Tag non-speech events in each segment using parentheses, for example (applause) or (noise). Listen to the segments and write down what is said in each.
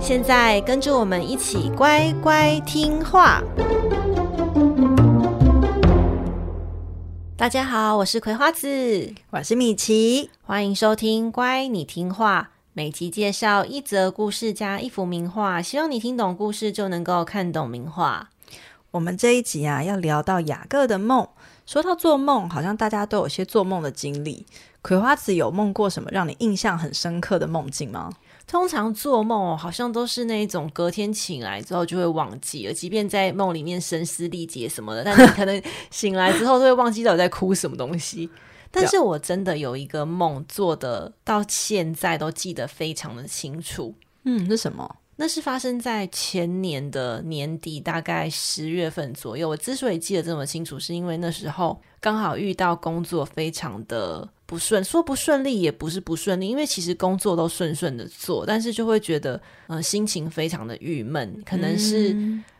现在跟着我们一起乖乖听话。大家好，我是葵花子，我是米奇，欢迎收听《乖，你听话》。每集介绍一则故事加一幅名画，希望你听懂故事就能够看懂名画。我们这一集啊，要聊到雅各的梦。说到做梦，好像大家都有些做梦的经历。葵花子有梦过什么让你印象很深刻的梦境吗？通常做梦好像都是那一种隔天醒来之后就会忘记了，即便在梦里面声嘶力竭什么的，但是可能 (laughs) 醒来之后都会忘记到底在哭什么东西。但是我真的有一个梦做的到现在都记得非常的清楚。嗯，是什么？那是发生在前年的年底，大概十月份左右。我之所以记得这么清楚，是因为那时候刚好遇到工作非常的。不顺，说不顺利也不是不顺利，因为其实工作都顺顺的做，但是就会觉得，呃，心情非常的郁闷。可能是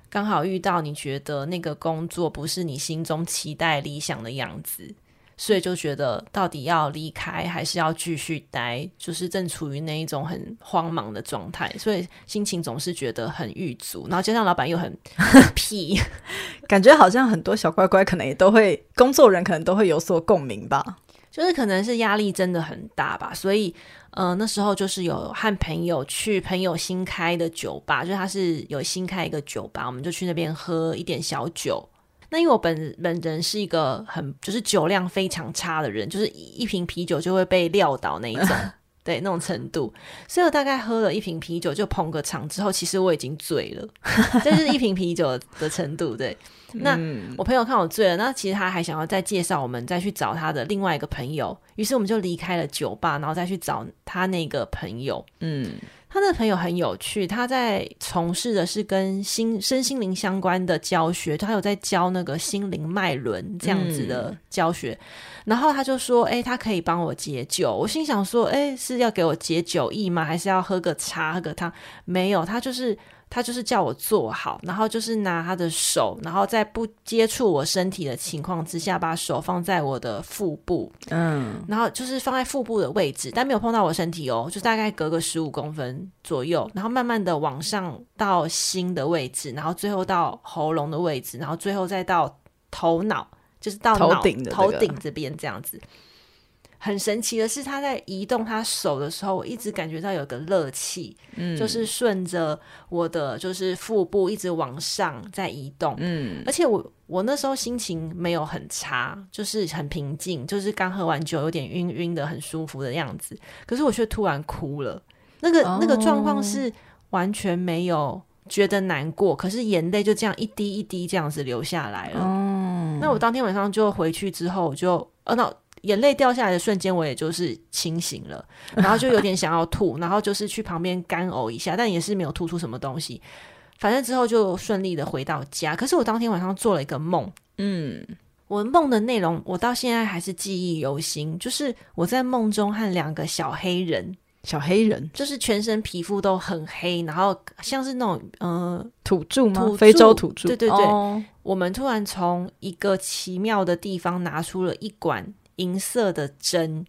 刚好遇到你觉得那个工作不是你心中期待理想的样子，所以就觉得到底要离开还是要继续待，就是正处于那一种很慌忙的状态，所以心情总是觉得很郁卒。然后加上老板又很 (laughs) 屁，感觉好像很多小乖乖可能也都会，工作人可能都会有所共鸣吧。就是可能是压力真的很大吧，所以，呃，那时候就是有和朋友去朋友新开的酒吧，就是他是有新开一个酒吧，我们就去那边喝一点小酒。那因为我本本人是一个很就是酒量非常差的人，就是一瓶啤酒就会被撂倒那一种。(laughs) 对，那种程度，所以我大概喝了一瓶啤酒就捧个场之后，其实我已经醉了，(laughs) 这是一瓶啤酒的程度。对，那我朋友看我醉了，那其实他还想要再介绍我们再去找他的另外一个朋友，于是我们就离开了酒吧，然后再去找他那个朋友。嗯。他的朋友很有趣，他在从事的是跟心身心灵相关的教学，他有在教那个心灵脉轮这样子的教学。嗯、然后他就说：“哎、欸，他可以帮我解酒。”我心想说：“哎、欸，是要给我解酒意吗？还是要喝个茶、喝个汤？”没有，他就是。他就是叫我坐好，然后就是拿他的手，然后在不接触我身体的情况之下，把手放在我的腹部，嗯，然后就是放在腹部的位置，但没有碰到我身体哦，就大概隔个十五公分左右，然后慢慢的往上到心的位置，然后最后到喉咙的位置，然后最后再到头脑，就是到头顶的头顶这边这样子。很神奇的是，他在移动他手的时候，我一直感觉到有个热气，嗯，就是顺着我的就是腹部一直往上在移动，嗯，而且我我那时候心情没有很差，就是很平静，就是刚喝完酒有点晕晕的，很舒服的样子。可是我却突然哭了，那个、哦、那个状况是完全没有觉得难过，可是眼泪就这样一滴一滴这样子流下来了。哦，那我当天晚上就回去之后我就，呃，那。眼泪掉下来的瞬间，我也就是清醒了，然后就有点想要吐，然后就是去旁边干呕一下，但也是没有吐出什么东西。反正之后就顺利的回到家。可是我当天晚上做了一个梦，嗯，我梦的内容我到现在还是记忆犹新，就是我在梦中和两个小黑人，小黑人就是全身皮肤都很黑，然后像是那种呃土著吗？土著，非洲土著？对对对，哦，我们突然从一个奇妙的地方拿出了一管。银色的针，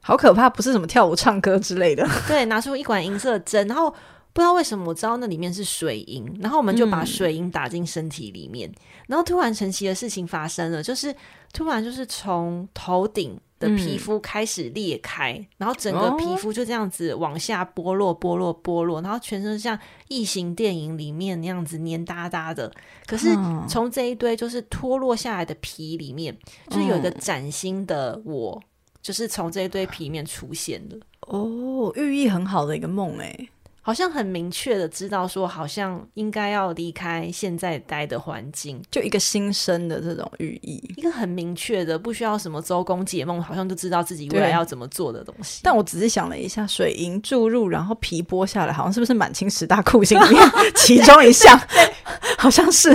好可怕！不是什么跳舞、唱歌之类的。(laughs) 对，拿出一管银色的针，然后不知道为什么，我知道那里面是水银，然后我们就把水银打进身体里面，嗯、然后突然神奇的事情发生了，就是突然就是从头顶的皮肤开始裂开，嗯、然后整个皮肤就这样子往下剥落、剥落、剥落，然后全身像异形电影里面那样子黏哒哒的。可是从这一堆就是脱落下来的皮里面，嗯、就是有一个崭新的我，嗯、就是从这一堆皮里面出现的。哦，寓意很好的一个梦诶。好像很明确的知道说，好像应该要离开现在待的环境，就一个新生的这种寓意，一个很明确的，不需要什么周公解梦，好像就知道自己未来要怎么做的东西。但我只是想了一下，水银注入，然后皮剥下来，好像是不是满清十大酷刑里面 (laughs) 其中一项？(laughs) 好像是。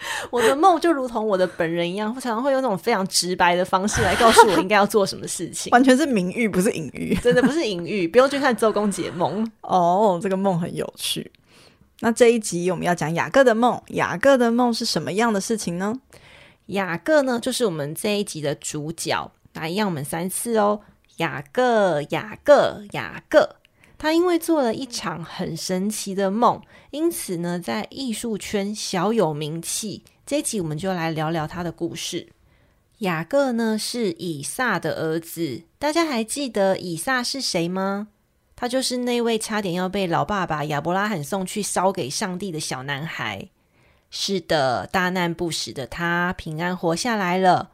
(laughs) 我的梦就如同我的本人一样，常常会用那种非常直白的方式来告诉我应该要做什么事情，(laughs) 完全是明喻，不是隐喻，(laughs) 真的不是隐喻，不用去看周公解梦哦。这个梦很有趣。那这一集我们要讲雅各的梦，雅各的梦是什么样的事情呢？雅各呢，就是我们这一集的主角。来，一样我们三次哦。雅各，雅各，雅各。他因为做了一场很神奇的梦，因此呢，在艺术圈小有名气。这一集我们就来聊聊他的故事。雅各呢，是以撒的儿子，大家还记得以撒是谁吗？他就是那位差点要被老爸爸亚伯拉罕送去烧给上帝的小男孩。是的，大难不死的他平安活下来了。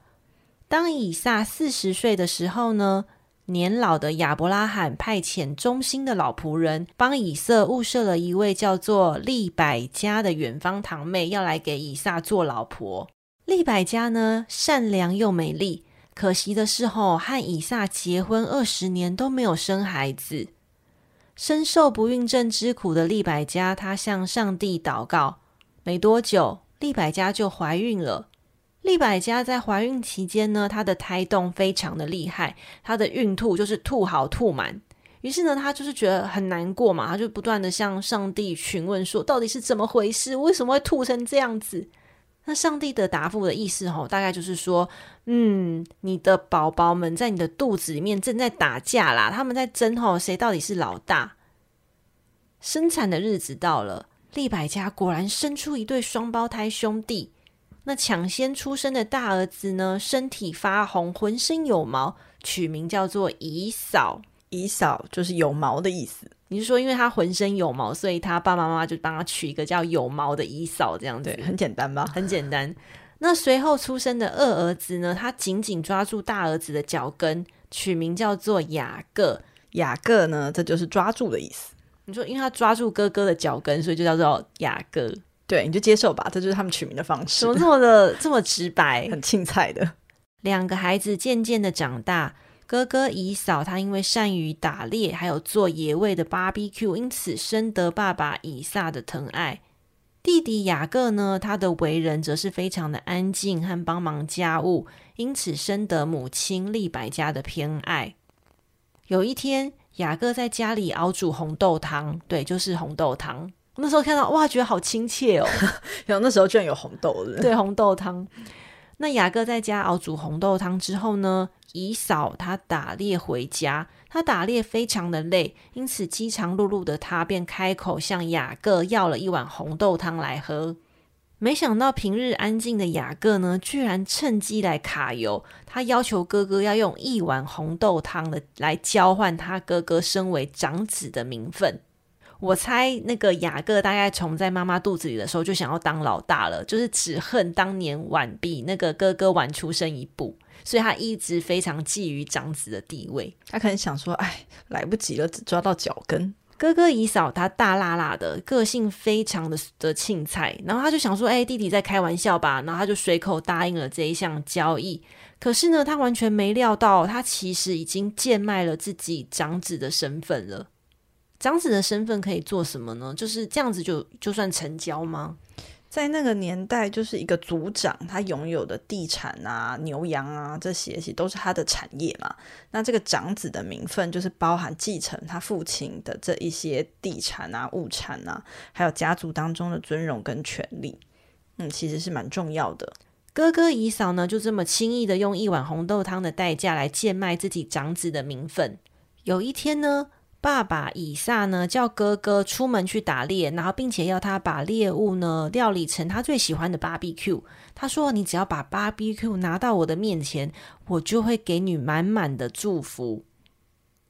当以撒四十岁的时候呢，年老的亚伯拉罕派遣忠心的老仆人帮以撒物色了一位叫做利百加的远方堂妹，要来给以撒做老婆。利百加呢，善良又美丽，可惜的是吼，和以撒结婚二十年都没有生孩子。深受不孕症之苦的利百加，她向上帝祷告，没多久，利百加就怀孕了。利百加在怀孕期间呢，她的胎动非常的厉害，她的孕吐就是吐好吐满。于是呢，她就是觉得很难过嘛，她就不断的向上帝询问说，到底是怎么回事？为什么会吐成这样子？那上帝的答复的意思吼，大概就是说，嗯，你的宝宝们在你的肚子里面正在打架啦，他们在争吼谁到底是老大。生产的日子到了，利百家果然生出一对双胞胎兄弟。那抢先出生的大儿子呢，身体发红，浑身有毛，取名叫做以嫂。以嫂就是有毛的意思。你是说，因为他浑身有毛，所以他爸爸妈妈就帮他取一个叫有毛的以嫂，这样子？对，很简单吧？很简单。那随后出生的二儿子呢，他紧紧抓住大儿子的脚跟，取名叫做雅各。雅各呢，这就是抓住的意思。你说，因为他抓住哥哥的脚跟，所以就叫做雅各。对，你就接受吧，这就是他们取名的方式。怎么这么的这么直白？(laughs) 很青菜的。两个孩子渐渐的长大，哥哥以扫他因为善于打猎，还有做野味的 barbecue，因此深得爸爸以撒的疼爱。弟弟雅各呢，他的为人则是非常的安静和帮忙家务，因此深得母亲利百加的偏爱。有一天，雅各在家里熬煮红豆汤，对，就是红豆汤。那时候看到哇，觉得好亲切哦。(laughs) 然后那时候居然有红豆的，对，红豆汤。那雅各在家熬煮红豆汤之后呢，姨嫂她打猎回家，她打猎非常的累，因此饥肠辘辘的她便开口向雅各要了一碗红豆汤来喝。没想到平日安静的雅各呢，居然趁机来卡油。他要求哥哥要用一碗红豆汤的来交换他哥哥身为长子的名分。我猜那个雅各大概从在妈妈肚子里的时候就想要当老大了，就是只恨当年晚比那个哥哥晚出生一步，所以他一直非常觊觎长子的地位。他可能想说：“哎，来不及了，只抓到脚跟。”哥哥姨嫂他大辣辣的个性非常的的青菜，然后他就想说：“哎，弟弟在开玩笑吧？”然后他就随口答应了这一项交易。可是呢，他完全没料到，他其实已经贱卖了自己长子的身份了。长子的身份可以做什么呢？就是这样子就就算成交吗？在那个年代，就是一个族长他拥有的地产啊、牛羊啊这些，其实都是他的产业嘛。那这个长子的名分，就是包含继承他父亲的这一些地产啊、物产啊，还有家族当中的尊荣跟权利。嗯，其实是蛮重要的。哥哥姨嫂呢，就这么轻易的用一碗红豆汤的代价来贱卖自己长子的名分。有一天呢，爸爸以撒呢，叫哥哥出门去打猎，然后并且要他把猎物呢料理成他最喜欢的 barbecue。他说：“你只要把 barbecue 拿到我的面前，我就会给你满满的祝福。”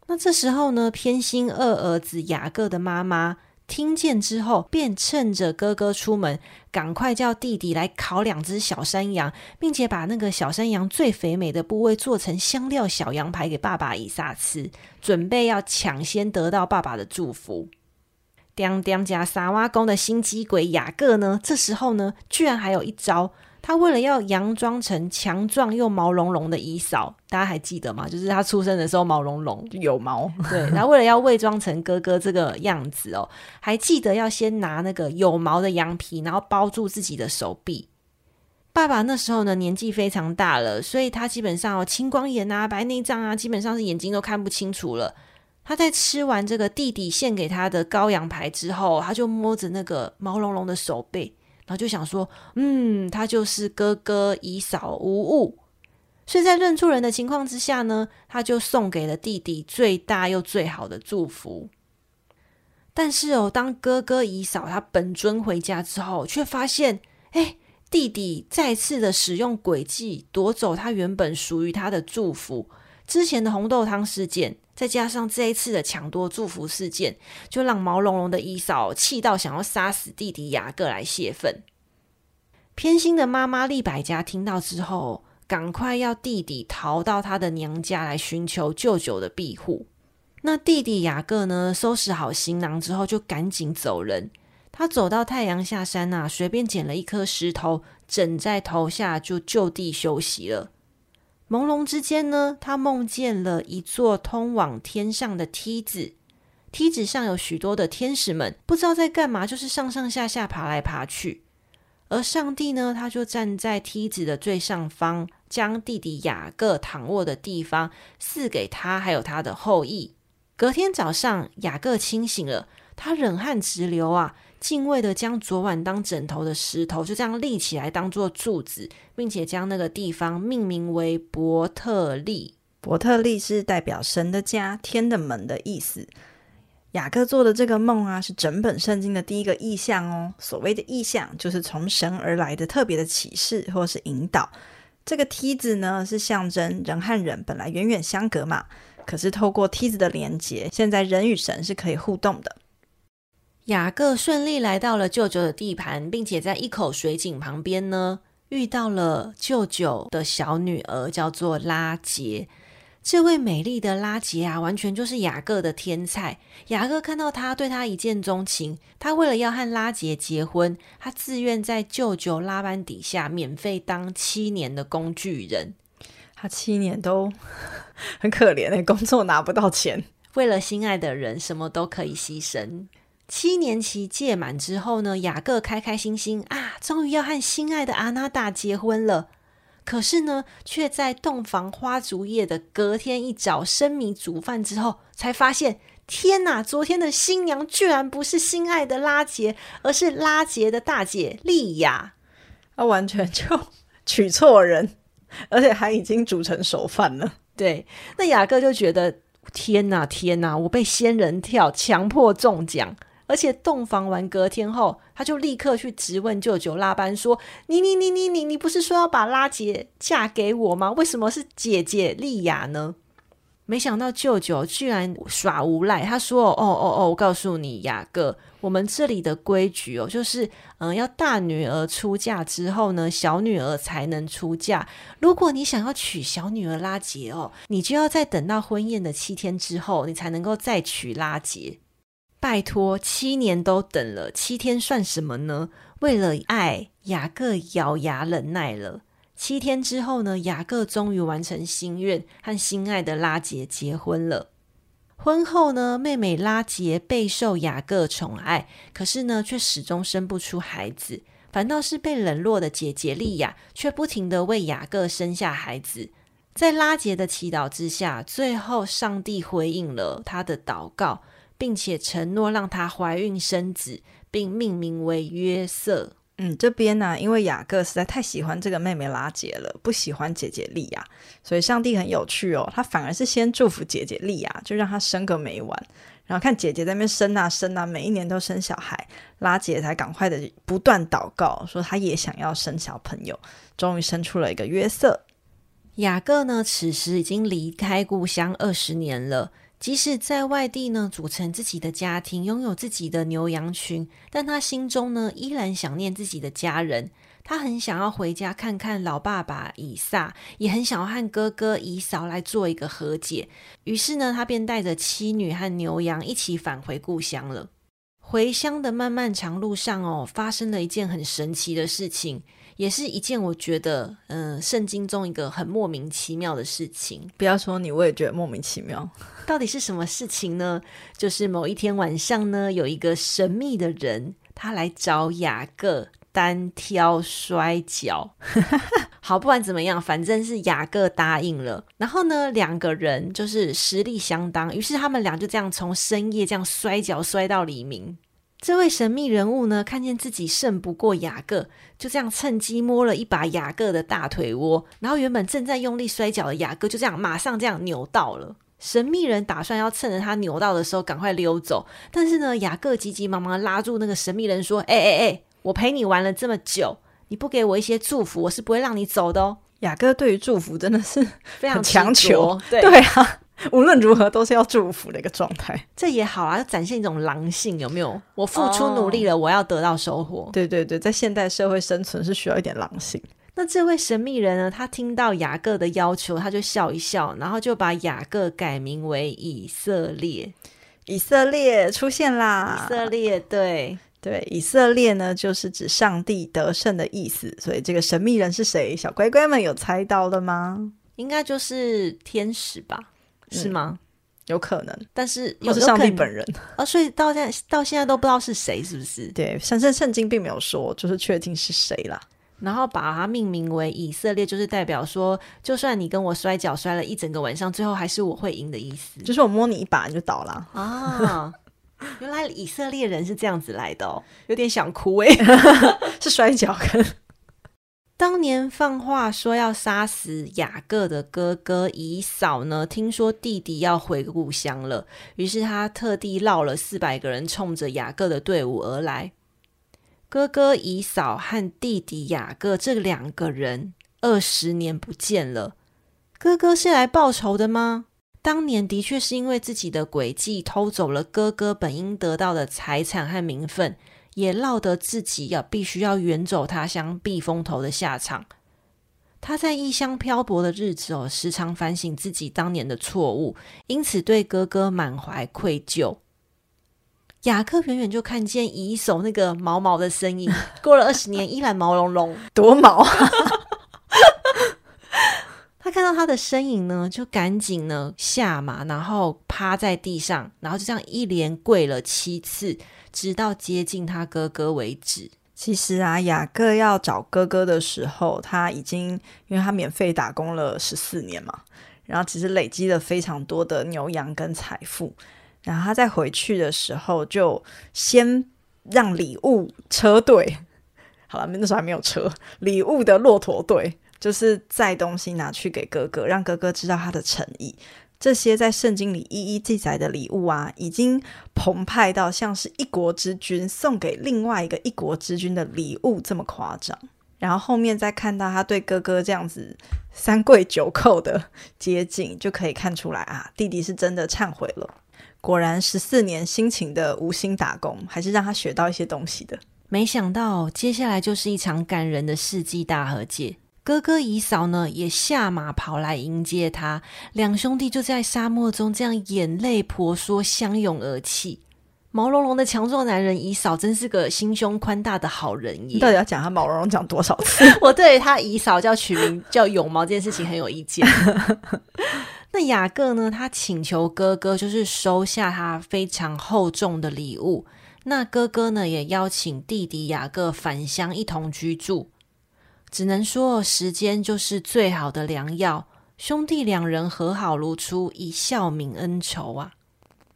那这时候呢，偏心二儿子雅各的妈妈。听见之后，便趁着哥哥出门，赶快叫弟弟来烤两只小山羊，并且把那个小山羊最肥美的部位做成香料小羊排给爸爸以撒吃，准备要抢先得到爸爸的祝福。当当家撒哇宫的心机鬼雅各呢，这时候呢，居然还有一招。他为了要佯装成强壮又毛茸茸的姨嫂，大家还记得吗？就是他出生的时候毛茸茸，有毛。对，他为了要伪装成哥哥这个样子哦，还记得要先拿那个有毛的羊皮，然后包住自己的手臂。爸爸那时候呢，年纪非常大了，所以他基本上哦，青光眼啊、白内障啊，基本上是眼睛都看不清楚了。他在吃完这个弟弟献给他的羔羊排之后，他就摸着那个毛茸茸的手背。然后就想说，嗯，他就是哥哥姨嫂无误，所以在认出人的情况之下呢，他就送给了弟弟最大又最好的祝福。但是哦，当哥哥姨嫂他本尊回家之后，却发现，哎，弟弟再次的使用诡计夺走他原本属于他的祝福。之前的红豆汤事件。再加上这一次的抢夺祝福事件，就让毛茸茸的姨嫂气到想要杀死弟弟雅各来泄愤。偏心的妈妈利百家听到之后，赶快要弟弟逃到他的娘家来寻求舅舅的庇护。那弟弟雅各呢，收拾好行囊之后，就赶紧走人。他走到太阳下山啊，随便捡了一颗石头，枕在头下，就就地休息了。朦胧之间呢，他梦见了一座通往天上的梯子，梯子上有许多的天使们，不知道在干嘛，就是上上下下爬来爬去。而上帝呢，他就站在梯子的最上方，将弟弟雅各躺卧的地方赐给他，还有他的后裔。隔天早上，雅各清醒了，他冷汗直流啊。敬畏的将昨晚当枕头的石头就这样立起来当做柱子，并且将那个地方命名为伯特利。伯特利是代表神的家、天的门的意思。雅各做的这个梦啊，是整本圣经的第一个意象哦。所谓的意象，就是从神而来的特别的启示或是引导。这个梯子呢，是象征人和人本来远远相隔嘛，可是透过梯子的连接，现在人与神是可以互动的。雅各顺利来到了舅舅的地盘，并且在一口水井旁边呢，遇到了舅舅的小女儿，叫做拉杰。这位美丽的拉杰啊，完全就是雅各的天菜。雅各看到他，对他一见钟情。他为了要和拉杰结婚，他自愿在舅舅拉班底下免费当七年的工具人。他七年都很可怜的，工作拿不到钱，为了心爱的人，什么都可以牺牲。七年期届满之后呢，雅各开开心心啊，终于要和心爱的阿娜达结婚了。可是呢，却在洞房花烛夜的隔天一早生米煮饭之后，才发现天哪！昨天的新娘居然不是心爱的拉杰，而是拉杰的大姐莉亚。他完全就娶错人，而且还已经煮成熟饭了。对，那雅各就觉得天哪，天哪！我被仙人跳强迫中奖。而且洞房完隔天后，他就立刻去质问舅舅拉班说：“你你你你你你不是说要把拉结嫁给我吗？为什么是姐姐利亚呢？”没想到舅舅居然耍无赖，他说：“哦哦哦，我告诉你，雅各，我们这里的规矩哦，就是嗯，要大女儿出嫁之后呢，小女儿才能出嫁。如果你想要娶小女儿拉杰哦，你就要再等到婚宴的七天之后，你才能够再娶拉杰。”拜托，七年都等了，七天算什么呢？为了爱，雅各咬牙忍耐了。七天之后呢，雅各终于完成心愿，和心爱的拉杰结婚了。婚后呢，妹妹拉杰备受雅各宠爱，可是呢，却始终生不出孩子，反倒是被冷落的姐姐利亚，却不停地为雅各生下孩子。在拉杰的祈祷之下，最后上帝回应了他的祷告。并且承诺让她怀孕生子，并命名为约瑟。嗯，这边呢、啊，因为雅各实在太喜欢这个妹妹拉杰了，不喜欢姐姐利亚，所以上帝很有趣哦，他反而是先祝福姐姐利亚，就让她生个没完。然后看姐姐在那边生啊生啊，每一年都生小孩，拉姐才赶快的不断祷告，说她也想要生小朋友，终于生出了一个约瑟。雅各呢，此时已经离开故乡二十年了。即使在外地呢，组成自己的家庭，拥有自己的牛羊群，但他心中呢，依然想念自己的家人。他很想要回家看看老爸爸以撒，也很想要和哥哥以扫来做一个和解。于是呢，他便带着妻女和牛羊一起返回故乡了。回乡的漫漫长路上哦，发生了一件很神奇的事情，也是一件我觉得，嗯、呃，圣经中一个很莫名其妙的事情。不要说你，我也觉得莫名其妙。(laughs) 到底是什么事情呢？就是某一天晚上呢，有一个神秘的人，他来找雅各单挑摔跤。(laughs) 好，不管怎么样，反正是雅各答应了。然后呢，两个人就是实力相当，于是他们俩就这样从深夜这样摔跤摔到黎明。这位神秘人物呢，看见自己胜不过雅各，就这样趁机摸了一把雅各的大腿窝。然后原本正在用力摔跤的雅各，就这样马上这样扭到了。神秘人打算要趁着他扭到的时候赶快溜走，但是呢，雅各急急忙忙拉住那个神秘人说：“哎哎哎，我陪你玩了这么久。”你不给我一些祝福，我是不会让你走的哦。雅各对于祝福真的是非常强求，对 (laughs) 对啊，(laughs) 无论如何都是要祝福的一个状态。这也好啊，要展现一种狼性，有没有？我付出努力了，哦、我要得到收获。对对对，在现代社会生存是需要一点狼性。那这位神秘人呢？他听到雅各的要求，他就笑一笑，然后就把雅各改名为以色列。以色列出现啦！以色列，对。对，以色列呢，就是指上帝得胜的意思。所以这个神秘人是谁？小乖乖们有猜到了吗？应该就是天使吧？是吗？嗯、有可能，但是又是上帝本人啊、哦，所以到现在到现在都不知道是谁，是不是？对，神圣圣经并没有说，就是确定是谁啦。然后把它命名为以色列，就是代表说，就算你跟我摔跤摔了一整个晚上，最后还是我会赢的意思。就是我摸你一把你就倒了啊。原来以色列人是这样子来的哦，有点想哭哎，(laughs) 是摔跤跟。当年放话说要杀死雅各的哥哥以扫呢，听说弟弟要回故乡了，于是他特地绕了四百个人，冲着雅各的队伍而来。哥哥以扫和弟弟雅各这两个人二十年不见了，哥哥是来报仇的吗？当年的确是因为自己的诡计偷走了哥哥本应得到的财产和名分，也落得自己要必须要远走他乡避风头的下场。他在异乡漂泊的日子哦，时常反省自己当年的错误，因此对哥哥满怀愧疚。雅克远远就看见以手那个毛毛的身影，(laughs) 过了二十年依然毛茸茸，多毛啊！(laughs) 他看到他的身影呢，就赶紧呢下马，然后趴在地上，然后就这样一连跪了七次，直到接近他哥哥为止。其实啊，雅各要找哥哥的时候，他已经因为他免费打工了十四年嘛，然后其实累积了非常多的牛羊跟财富，然后他在回去的时候就先让礼物车队，好了，那时候还没有车，礼物的骆驼队。就是载东西拿去给哥哥，让哥哥知道他的诚意。这些在圣经里一一记载的礼物啊，已经澎湃到像是一国之君送给另外一个一国之君的礼物这么夸张。然后后面再看到他对哥哥这样子三跪九叩的接近，就可以看出来啊，弟弟是真的忏悔了。果然十四年辛勤的无心打工，还是让他学到一些东西的。没想到接下来就是一场感人的世纪大和解。哥哥姨嫂呢，也下马跑来迎接他，两兄弟就在沙漠中这样眼泪婆娑，相拥而泣。毛茸茸的强壮男人姨嫂真是个心胸宽大的好人耶！你到底要讲他毛茸茸讲多少次？(laughs) 我对他姨嫂叫取名叫勇毛这件事情很有意见。(laughs) 那雅各呢？他请求哥哥就是收下他非常厚重的礼物。那哥哥呢，也邀请弟弟雅各返乡一同居住。只能说，时间就是最好的良药。兄弟两人和好如初，一笑泯恩仇啊。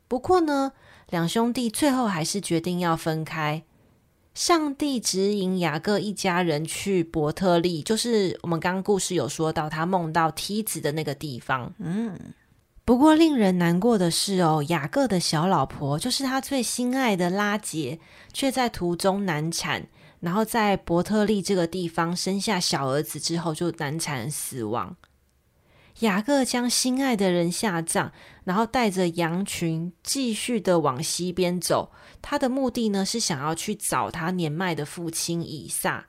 不过呢，两兄弟最后还是决定要分开。上帝指引雅各一家人去伯特利，就是我们刚刚故事有说到他梦到梯子的那个地方。嗯，不过令人难过的是哦，雅各的小老婆，就是他最心爱的拉杰，却在途中难产。然后在伯特利这个地方生下小儿子之后，就难产死亡。雅各将心爱的人下葬，然后带着羊群继续的往西边走。他的目的呢，是想要去找他年迈的父亲以撒。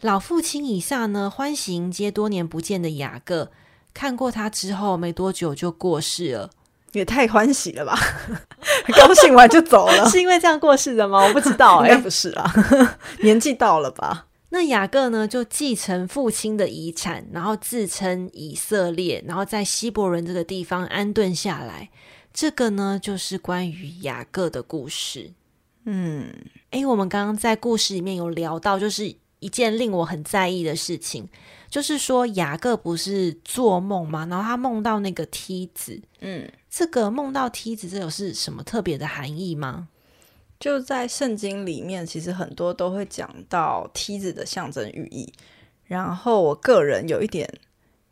老父亲以撒呢，欢喜迎接多年不见的雅各。看过他之后，没多久就过世了。也太欢喜了吧！(laughs) 高兴完就走了，(laughs) 是因为这样过世的吗？我不知道、欸，(laughs) 应该不是啊，年纪到了吧。那雅各呢，就继承父亲的遗产，然后自称以色列，然后在希伯伦这个地方安顿下来。这个呢，就是关于雅各的故事。嗯，诶，我们刚刚在故事里面有聊到，就是一件令我很在意的事情，就是说雅各不是做梦吗？然后他梦到那个梯子。嗯，这个梦到梯子，这有是什么特别的含义吗？就在圣经里面，其实很多都会讲到梯子的象征寓意。然后我个人有一点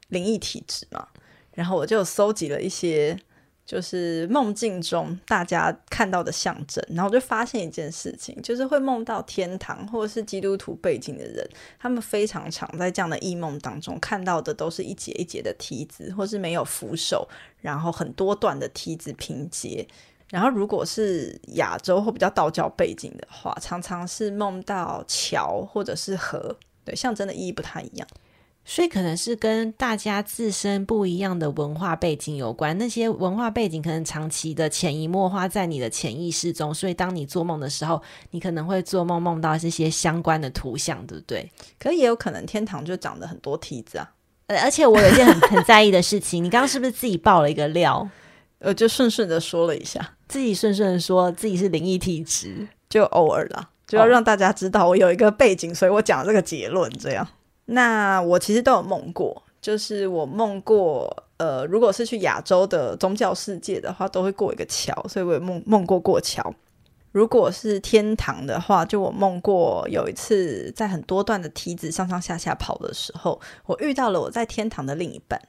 灵异体质嘛，然后我就搜集了一些。就是梦境中大家看到的象征，然后就发现一件事情，就是会梦到天堂或者是基督徒背景的人，他们非常常在这样的异梦当中看到的都是一节一节的梯子，或是没有扶手，然后很多段的梯子拼接。然后如果是亚洲或比较道教背景的话，常常是梦到桥或者是河，对，象征的意义不太一样。所以可能是跟大家自身不一样的文化背景有关，那些文化背景可能长期的潜移默化在你的潜意识中，所以当你做梦的时候，你可能会做梦梦到这些相关的图像，对不对？可也有可能天堂就长得很多梯子啊。而且我有一件很 (laughs) 很在意的事情，你刚刚是不是自己爆了一个料？呃，就顺顺的说了一下，自己顺顺的说自己是灵异体质，就偶尔啦，就要让大家知道我有一个背景，所以我讲这个结论这样。那我其实都有梦过，就是我梦过，呃，如果是去亚洲的宗教世界的话，都会过一个桥，所以我梦梦过过桥。如果是天堂的话，就我梦过有一次在很多段的梯子上上下下跑的时候，我遇到了我在天堂的另一半，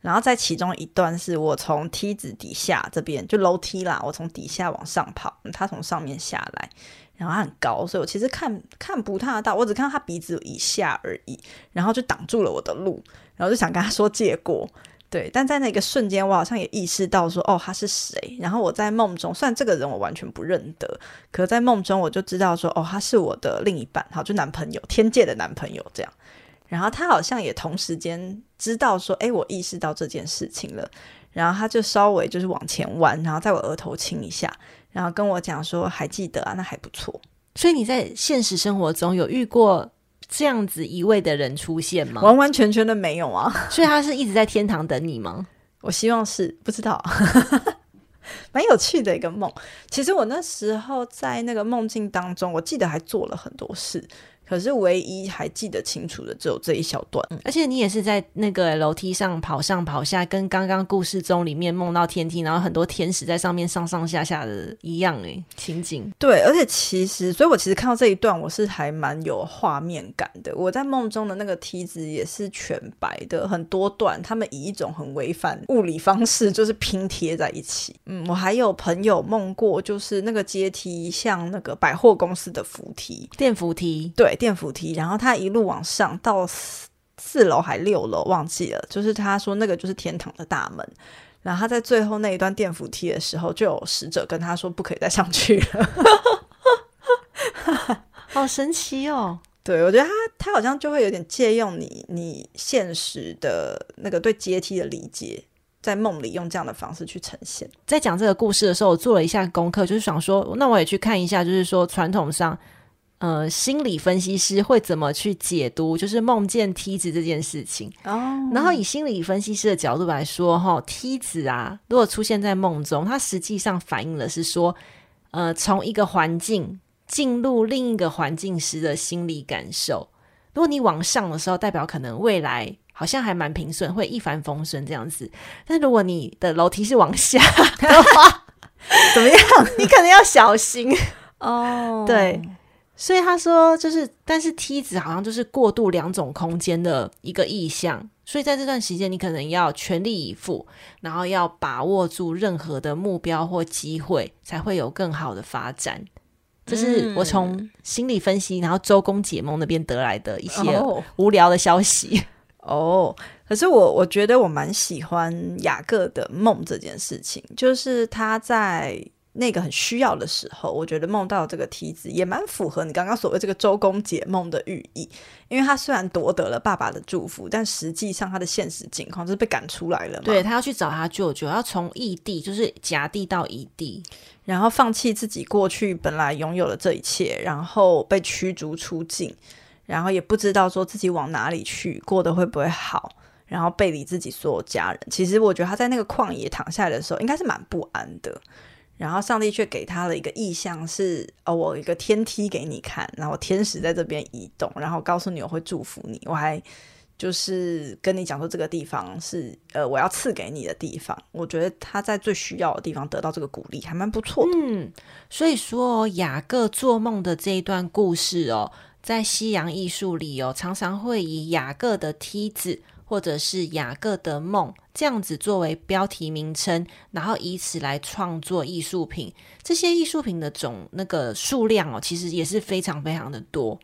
然后在其中一段是我从梯子底下这边就楼梯啦，我从底下往上跑，他从上面下来。然后他很高，所以我其实看看不太到，我只看到他鼻子以下而已，然后就挡住了我的路，然后就想跟他说借过，对，但在那个瞬间，我好像也意识到说，哦，他是谁？然后我在梦中，虽然这个人我完全不认得，可在梦中我就知道说，哦，他是我的另一半，好，就男朋友，天界的男朋友这样。然后他好像也同时间知道说，哎，我意识到这件事情了，然后他就稍微就是往前弯，然后在我额头亲一下。然后跟我讲说，还记得啊，那还不错。所以你在现实生活中有遇过这样子一位的人出现吗？完完全全的没有啊。(laughs) 所以他是一直在天堂等你吗？我希望是，不知道。(laughs) 蛮有趣的一个梦。其实我那时候在那个梦境当中，我记得还做了很多事。可是唯一还记得清楚的只有这一小段，而且你也是在那个楼梯上跑上跑下，跟刚刚故事中里面梦到天梯，然后很多天使在上面上上下下的一样诶情景。对，而且其实，所以我其实看到这一段，我是还蛮有画面感的。我在梦中的那个梯子也是全白的，很多段，他们以一种很违反物理方式，就是拼贴在一起。嗯，我还有朋友梦过，就是那个阶梯像那个百货公司的扶梯，电扶梯，对。电扶梯，然后他一路往上到四四楼还六楼，忘记了。就是他说那个就是天堂的大门，然后他在最后那一段电扶梯的时候，就有使者跟他说不可以再上去了，(laughs) 好神奇哦！对，我觉得他他好像就会有点借用你你现实的那个对阶梯的理解，在梦里用这样的方式去呈现。在讲这个故事的时候，我做了一下功课，就是想说，那我也去看一下，就是说传统上。呃，心理分析师会怎么去解读，就是梦见梯子这件事情。哦，然后以心理分析师的角度来说，哈，梯子啊，如果出现在梦中，它实际上反映的是说，呃，从一个环境进入另一个环境时的心理感受。如果你往上的时候，代表可能未来好像还蛮平顺，会一帆风顺这样子。但如果你的楼梯是往下的话，(laughs) 怎么样？(laughs) 你可能要小心哦。对。所以他说，就是，但是梯子好像就是过渡两种空间的一个意象。所以在这段时间，你可能要全力以赴，然后要把握住任何的目标或机会，才会有更好的发展。这是我从心理分析，然后周公解梦那边得来的一些无聊的消息。哦，可是我我觉得我蛮喜欢雅各的梦这件事情，就是他在。那个很需要的时候，我觉得梦到这个梯子也蛮符合你刚刚所谓这个周公解梦的寓意，因为他虽然夺得了爸爸的祝福，但实际上他的现实境况就是被赶出来了嘛。对，他要去找他舅舅，要从异地，就是夹地到异地，然后放弃自己过去本来拥有的这一切，然后被驱逐出境，然后也不知道说自己往哪里去，过得会不会好。然后背离自己所有家人，其实我觉得他在那个旷野躺下来的时候，应该是蛮不安的。然后上帝却给他了一个意象是，是哦，我一个天梯给你看，然后天使在这边移动，然后告诉你我会祝福你，我还就是跟你讲说这个地方是呃我要赐给你的地方。我觉得他在最需要的地方得到这个鼓励，还蛮不错的。嗯，所以说雅各做梦的这一段故事哦，在西洋艺术里哦，常常会以雅各的梯子。或者是雅各的梦这样子作为标题名称，然后以此来创作艺术品。这些艺术品的总那个数量哦，其实也是非常非常的多。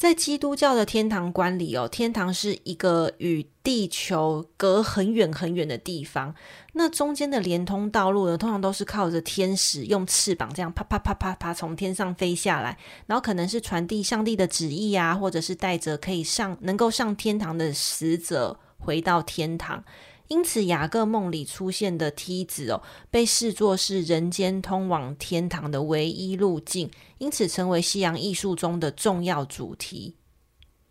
在基督教的天堂观里哦，天堂是一个与地球隔很远很远的地方。那中间的连通道路呢，通常都是靠着天使用翅膀这样啪啪啪啪啪从天上飞下来，然后可能是传递上帝的旨意啊，或者是带着可以上能够上天堂的使者回到天堂。因此，雅各梦里出现的梯子哦，被视作是人间通往天堂的唯一路径，因此成为西洋艺术中的重要主题。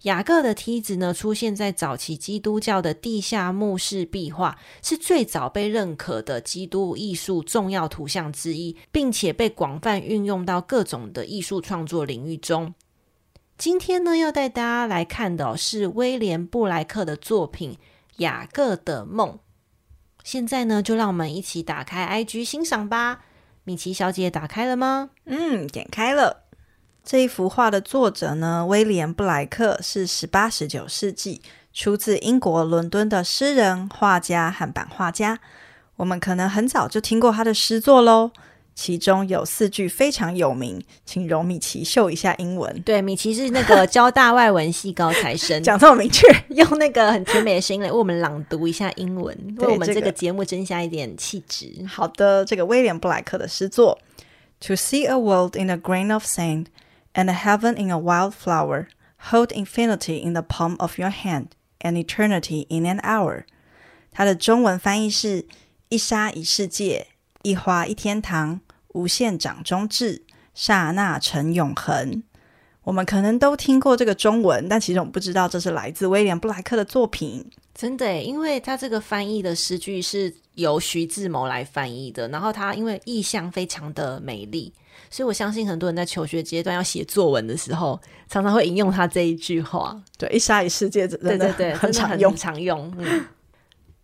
雅各的梯子呢，出现在早期基督教的地下墓室壁画，是最早被认可的基督艺术重要图像之一，并且被广泛运用到各种的艺术创作领域中。今天呢，要带大家来看的是威廉布莱克的作品。雅各的梦，现在呢，就让我们一起打开 IG 欣赏吧。米奇小姐打开了吗？嗯，点开了。这一幅画的作者呢，威廉布莱克是十八、十九世纪出自英国伦敦的诗人、画家和版画家。我们可能很早就听过他的诗作喽。其中有四句非常有名，请容米奇秀一下英文。对，米奇是那个交大外文系高材生，讲这么明确，用那个很甜美的声音来为我们朗读一下英文，(laughs) 为我们这个节目增加一点气质。这个。好的，这个威廉布莱克的诗作：To see a world in a grain of sand and a heaven in a wild flower, hold infinity in the palm of your hand and eternity in an hour。它的中文翻译是一沙一世界，一花一天堂。无限掌中至，刹那成永恒。我们可能都听过这个中文，但其实我们不知道这是来自威廉布莱克的作品。真的，因为他这个翻译的诗句是由徐志摩来翻译的，然后他因为意象非常的美丽，所以我相信很多人在求学阶段要写作文的时候，常常会引用他这一句话。对，一沙一世界，真的对对对，很常用，很常用。嗯。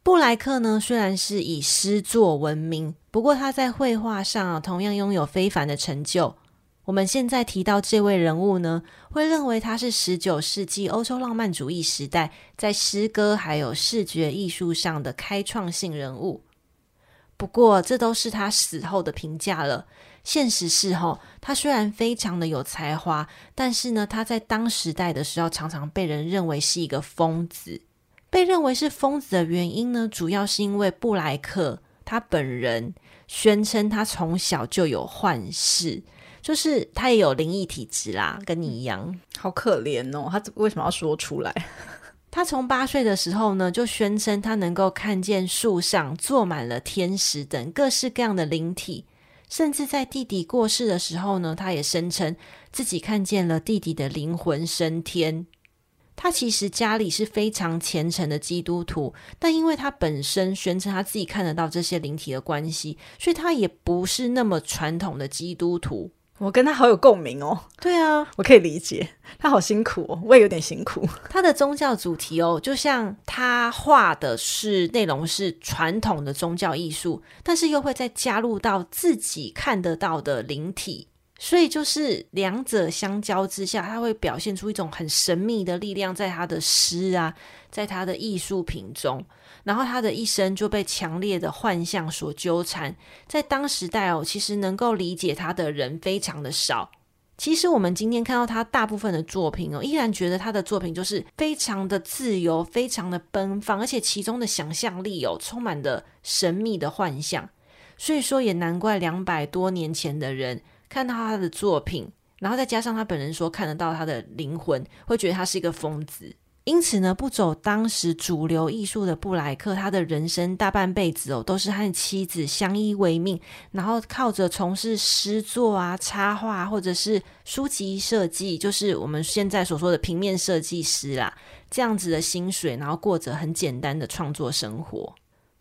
布莱克呢，虽然是以诗作闻名，不过他在绘画上啊，同样拥有非凡的成就。我们现在提到这位人物呢，会认为他是十九世纪欧洲浪漫主义时代在诗歌还有视觉艺术上的开创性人物。不过，这都是他死后的评价了。现实是吼，他虽然非常的有才华，但是呢，他在当时代的时候，常常被人认为是一个疯子。被认为是疯子的原因呢，主要是因为布莱克他本人宣称他从小就有幻视，就是他也有灵异体质啦，跟你一样，好可怜哦。他为什么要说出来？(laughs) 他从八岁的时候呢，就宣称他能够看见树上坐满了天使等各式各样的灵体，甚至在弟弟过世的时候呢，他也声称自己看见了弟弟的灵魂升天。他其实家里是非常虔诚的基督徒，但因为他本身宣称他自己看得到这些灵体的关系，所以他也不是那么传统的基督徒。我跟他好有共鸣哦。对啊，我可以理解他好辛苦哦，我也有点辛苦。他的宗教主题哦，就像他画的是内容是传统的宗教艺术，但是又会再加入到自己看得到的灵体。所以就是两者相交之下，他会表现出一种很神秘的力量，在他的诗啊，在他的艺术品中，然后他的一生就被强烈的幻象所纠缠。在当时代哦，其实能够理解他的人非常的少。其实我们今天看到他大部分的作品哦，依然觉得他的作品就是非常的自由，非常的奔放，而且其中的想象力哦，充满的神秘的幻象。所以说也难怪两百多年前的人看到他的作品，然后再加上他本人说看得到他的灵魂，会觉得他是一个疯子。因此呢，不走当时主流艺术的布莱克，他的人生大半辈子哦，都是和妻子相依为命，然后靠着从事诗作啊、插画或者是书籍设计，就是我们现在所说的平面设计师啦，这样子的薪水，然后过着很简单的创作生活。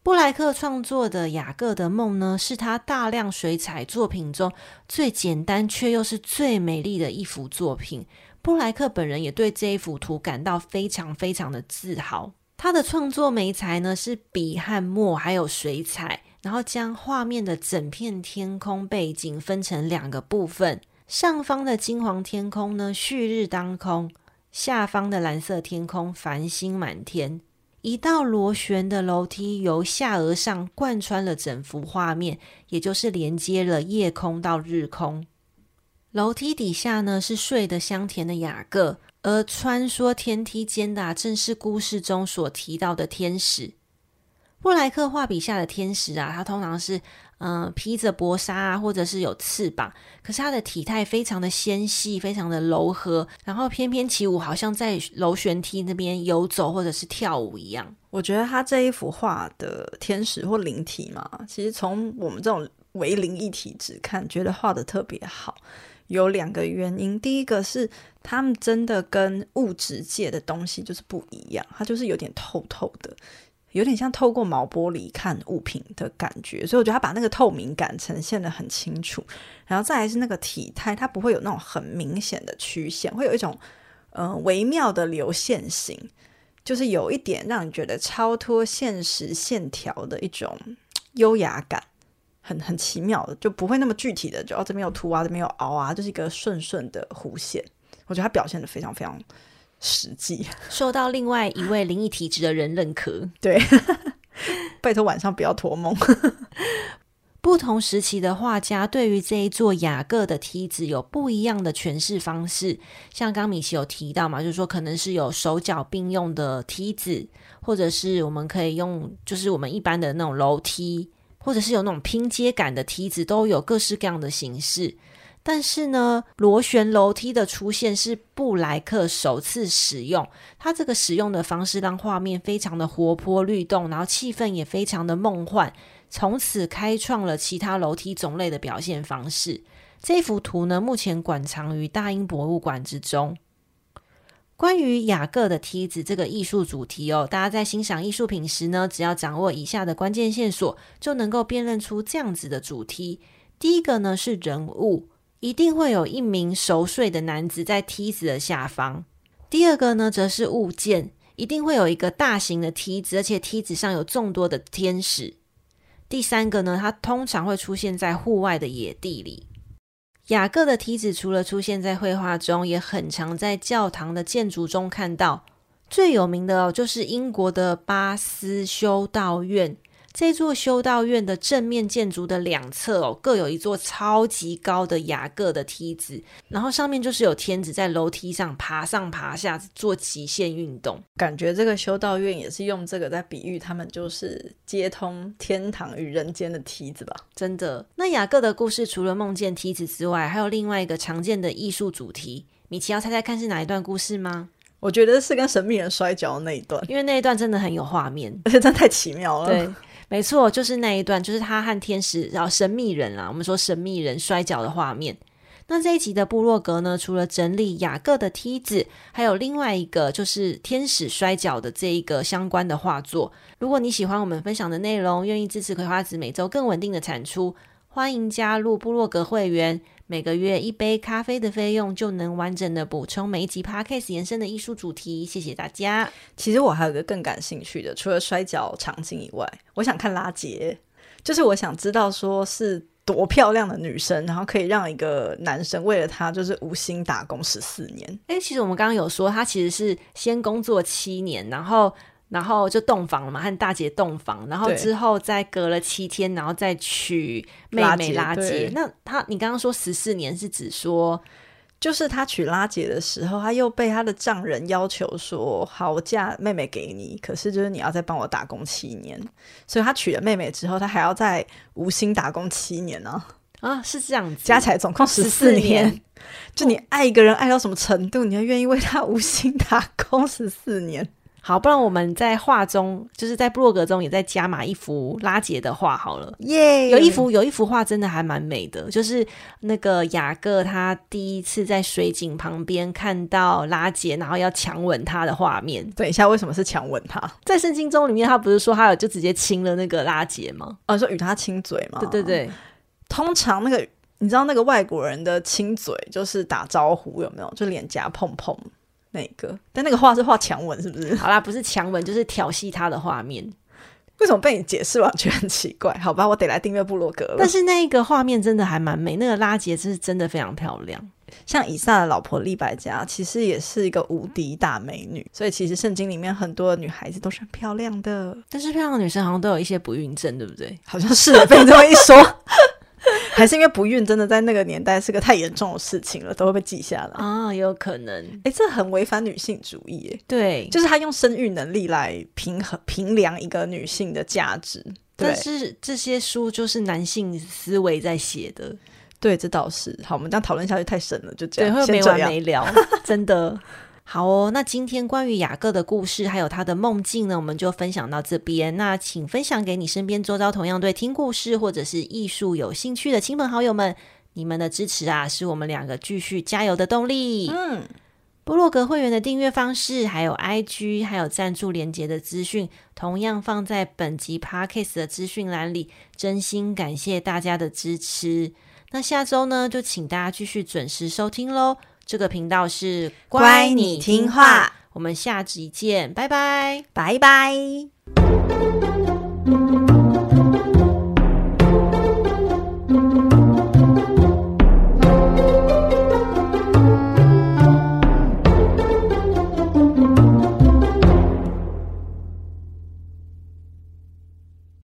布莱克创作的《雅各的梦》呢，是他大量水彩作品中最简单却又是最美丽的一幅作品。布莱克本人也对这一幅图感到非常非常的自豪。他的创作媒材呢，是笔和墨，还有水彩，然后将画面的整片天空背景分成两个部分，上方的金黄天空呢，旭日当空；下方的蓝色天空，繁星满天。一道螺旋的楼梯由下而上贯穿了整幅画面，也就是连接了夜空到日空。楼梯底下呢，是睡得香甜的雅各，而穿梭天梯间的，正是故事中所提到的天使。布莱克画笔下的天使啊，他通常是嗯、披着薄纱啊，或者是有翅膀，可是他的体态非常的纤细，非常的柔和，然后翩翩起舞，好像在螺旋梯那边游走或者是跳舞一样。我觉得他这一幅画的天使或灵体嘛，其实从我们这种为灵异体质看，觉得画得特别好。有两个原因，第一个是他们真的跟物质界的东西就是不一样，它就是有点透透的，有点像透过毛玻璃看物品的感觉，所以我觉得他把那个透明感呈现得很清楚。然后再来是那个体态，它不会有那种很明显的曲线，会有一种嗯、微妙的流线型，就是有一点让你觉得超脱现实线条的一种优雅感。很很奇妙的，就不会那么具体的，就哦这边有凸啊，这边有凹啊，就是一个顺顺的弧线。我觉得他表现得非常非常实际，(laughs) 受到另外一位灵异体质的人认可。(laughs) 对，(laughs) 拜托晚上不要托梦。不同时期的画家对于这一座雅各的梯子有不一样的诠释方式。像刚米奇有提到嘛，就是说可能是有手脚并用的梯子，或者是我们可以用，就是我们一般的那种楼梯。或者是有那种拼接感的梯子，都有各式各样的形式。但是呢，螺旋楼梯的出现是布莱克首次使用，他这个使用的方式让画面非常的活泼律动，然后气氛也非常的梦幻，从此开创了其他楼梯种类的表现方式。这幅图呢，目前馆藏于大英博物馆之中。关于雅各的梯子这个艺术主题哦，大家在欣赏艺术品时呢，只要掌握以下的关键线索，就能够辨认出这样子的主题。第一个呢是人物，一定会有一名熟睡的男子在梯子的下方。第二个呢则是物件，一定会有一个大型的梯子，而且梯子上有众多的天使。第三个呢，它通常会出现在户外的野地里。雅各的梯子除了出现在绘画中，也很常在教堂的建筑中看到。最有名的哦，就是英国的巴斯修道院。这座修道院的正面建筑的两侧哦，各有一座超级高的雅各的梯子，然后上面就是有天子在楼梯上爬上爬下做极限运动。感觉这个修道院也是用这个在比喻他们就是接通天堂与人间的梯子吧？真的。那雅各的故事除了梦见梯子之外，还有另外一个常见的艺术主题。米奇要猜猜看是哪一段故事吗？我觉得是跟神秘人摔跤的那一段，因为那一段真的很有画面，而且真的太奇妙了。对。(laughs) 没错，就是那一段，就是他和天使，然后神秘人啊，我们说神秘人摔跤的画面。那这一集的部落格呢，除了整理雅各的梯子，还有另外一个就是天使摔跤的这一个相关的画作。如果你喜欢我们分享的内容，愿意支持葵花籽每周更稳定的产出，欢迎加入部落格会员。每个月一杯咖啡的费用，就能完整的补充每一集 Podcast 延伸的艺术主题。谢谢大家。其实我还有一个更感兴趣的，除了摔跤场景以外，我想看拉杰，就是我想知道说是多漂亮的女生，然后可以让一个男生为了她就是无心打工十四年。诶，其实我们刚刚有说，他其实是先工作七年，然后。然后就洞房了嘛，和大姐洞房，然后之后再隔了七天，然后再娶妹妹拉姐。那他，你刚刚说十四年是指说，就是他娶拉姐的时候，他又被他的丈人要求说：“好，我嫁妹妹给你，可是就是你要再帮我打工七年。”所以他娶了妹妹之后，他还要在吴兴打工七年呢。啊，是这样子，加起来总共十四年。就你爱一个人爱到什么程度，你要愿意为他无心打工十四年？好，不然我们在画中，就是在布洛格中也在加码一幅拉杰的画好了。耶、yeah!，有一幅有一幅画真的还蛮美的，就是那个雅各他第一次在水井旁边看到拉杰，然后要强吻他的画面。等一下，为什么是强吻他？在圣经中里面，他不是说他有就直接亲了那个拉杰吗？哦，说与他亲嘴吗？对对对，通常那个。你知道那个外国人的亲嘴就是打招呼有没有？就脸颊碰碰那个，但那个画是画强吻，是不是？好啦，不是强吻，就是调戏他的画面。为什么被你解释完全很奇怪？好吧，我得来订阅部落格了。但是那个画面真的还蛮美，那个拉结是真的非常漂亮。像以撒的老婆利百加，其实也是一个无敌大美女。所以其实圣经里面很多的女孩子都是很漂亮的，但是漂亮的女生好像都有一些不孕症，对不对？好像是被你这么一说。(laughs) 还是因为不孕真的在那个年代是个太严重的事情了，都会被记下来啊，有可能。哎、欸，这很违反女性主义，哎，对，就是他用生育能力来平衡评量一个女性的价值。但是这些书就是男性思维在写的，对，这倒是。好，我们这样讨论下去太深了，就这样，对，会没完没了，真的。好哦，那今天关于雅各的故事还有他的梦境呢，我们就分享到这边。那请分享给你身边周遭同样对听故事或者是艺术有兴趣的亲朋好友们，你们的支持啊，是我们两个继续加油的动力。嗯，部落格会员的订阅方式，还有 IG，还有赞助连结的资讯，同样放在本集 Podcast 的资讯栏里。真心感谢大家的支持。那下周呢，就请大家继续准时收听喽。这个频道是乖，你听话，我们下集见，拜拜，拜拜。